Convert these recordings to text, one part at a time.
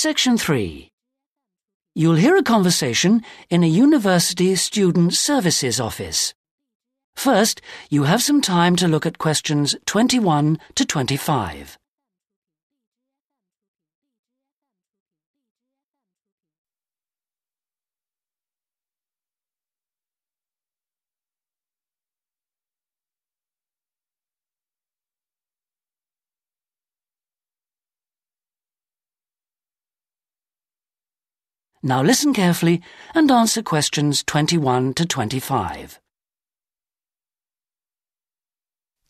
Section 3. You'll hear a conversation in a university student services office. First, you have some time to look at questions 21 to 25. Now listen carefully and answer questions 21 to 25.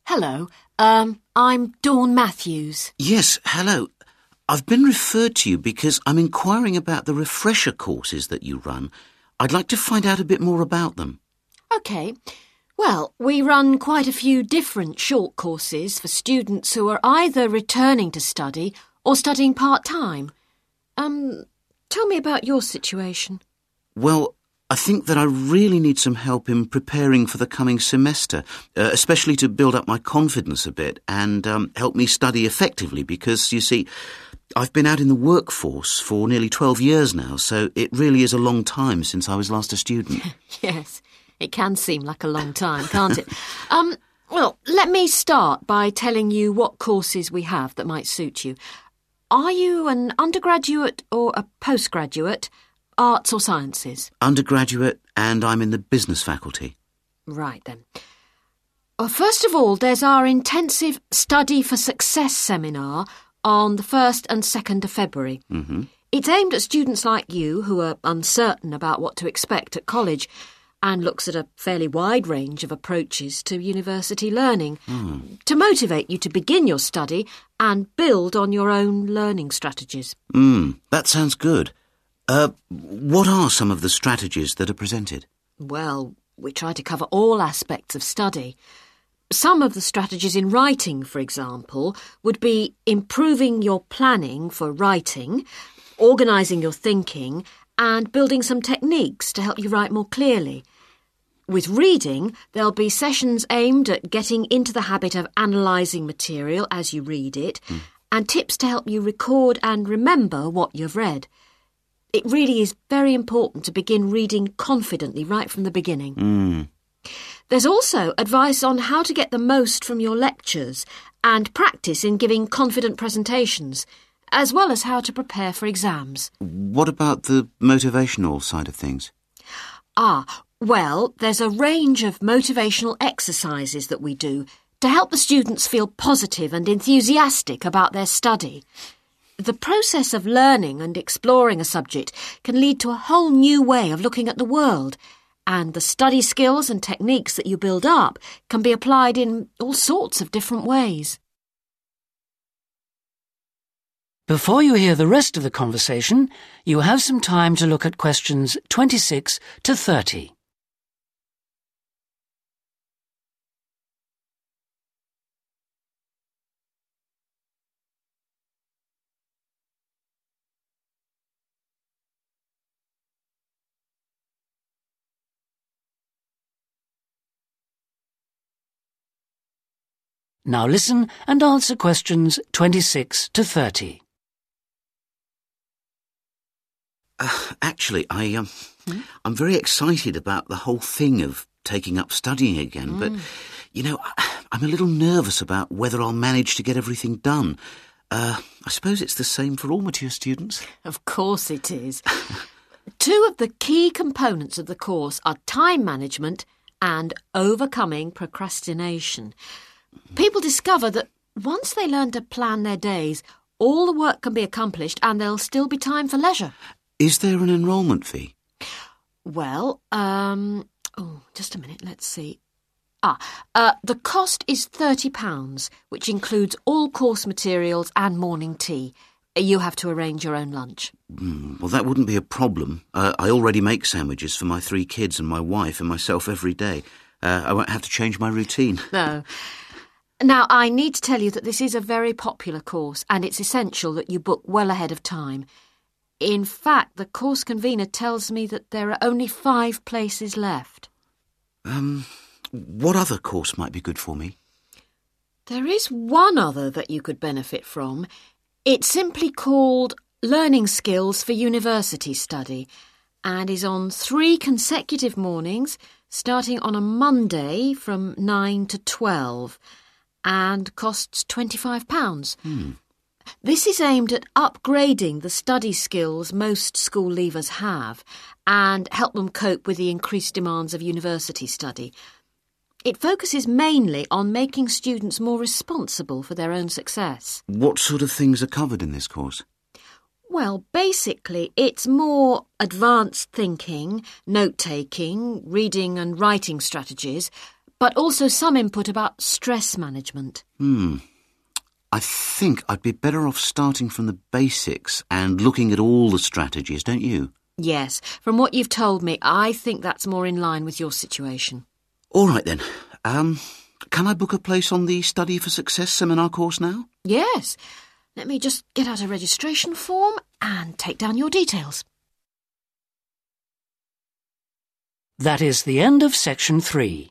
Hello, um, I'm Dawn Matthews. Yes, hello. I've been referred to you because I'm inquiring about the refresher courses that you run. I'd like to find out a bit more about them. OK. Well, we run quite a few different short courses for students who are either returning to study or studying part-time. Um, tell me about your situation. Well, I think that I really need some help in preparing for the coming semester, uh, especially to build up my confidence a bit and um, help me study effectively because, you see, I've been out in the workforce for nearly 12 years now, so it really is a long time since I was last a student. yes, it can seem like a long time, can't it? um, well, let me start by telling you what courses we have that might suit you. Are you an undergraduate or a postgraduate? Arts or sciences? Undergraduate, and I'm in the business faculty. Right then. Well, first of all, there's our intensive Study for Success seminar on the 1st and 2nd of February. hmm It's aimed at students like you who are uncertain about what to expect at college and looks at a fairly wide range of approaches to university learning to motivate you to begin your study and build on your own learning strategies. Mm, that sounds good. Uh, what are some of the strategies that are presented? Well, we try to cover all aspects of study. Some of the strategies in writing, for example, would be improving your planning for writing, organising your thinking, and building some techniques to help you write more clearly. With reading, there'll be sessions aimed at getting into the habit of analysing material as you read it, and tips to help you record and remember what you've read. It really is very important to begin reading confidently right from the beginning. Mm. There's also advice on how to get the most from your lectures and practice in giving confident presentations, as well as how to prepare for exams. What about the motivational side of things? Ah, well, there's a range of motivational exercises that we do to help the students feel positive and enthusiastic about their study. The process of learning and exploring a subject can lead to a whole new way of looking at the world, and the study skills and techniques that you build up can be applied in all sorts of different ways. Before you hear the rest of the conversation, you have some time to look at questions 26 to 30. Now listen and answer questions 26 to 30. Uh, actually, I um, I'm very excited about the whole thing of taking up studying again, but you know, I'm a little nervous about whether I'll manage to get everything done. Uh, I suppose it's the same for all mature students. Of course it is. Two of the key components of the course are time management and overcoming procrastination. People discover that once they learn to plan their days, all the work can be accomplished and there'll still be time for leisure. Is there an enrolment fee? Well, um, oh, just a minute, let's see. Ah, uh, the cost is £30, which includes all course materials and morning tea. You have to arrange your own lunch. Mm, well, that wouldn't be a problem. Uh, I already make sandwiches for my three kids and my wife and myself every day. Uh, I won't have to change my routine. No. Now, I need to tell you that this is a very popular course and it's essential that you book well ahead of time. In fact, the course convener tells me that there are only five places left. Um, what other course might be good for me? There is one other that you could benefit from. It's simply called Learning Skills for University Study and is on three consecutive mornings starting on a Monday from 9 to 12 and costs £25. Hmm. This is aimed at upgrading the study skills most school leavers have and help them cope with the increased demands of university study. It focuses mainly on making students more responsible for their own success. What sort of things are covered in this course? Well, basically, it's more advanced thinking, note taking, reading and writing strategies, but also some input about stress management. Hmm. I think I'd be better off starting from the basics and looking at all the strategies, don't you? Yes, from what you've told me, I think that's more in line with your situation. All right then. Um, can I book a place on the Study for Success seminar course now? Yes. Let me just get out a registration form and take down your details. That is the end of section three.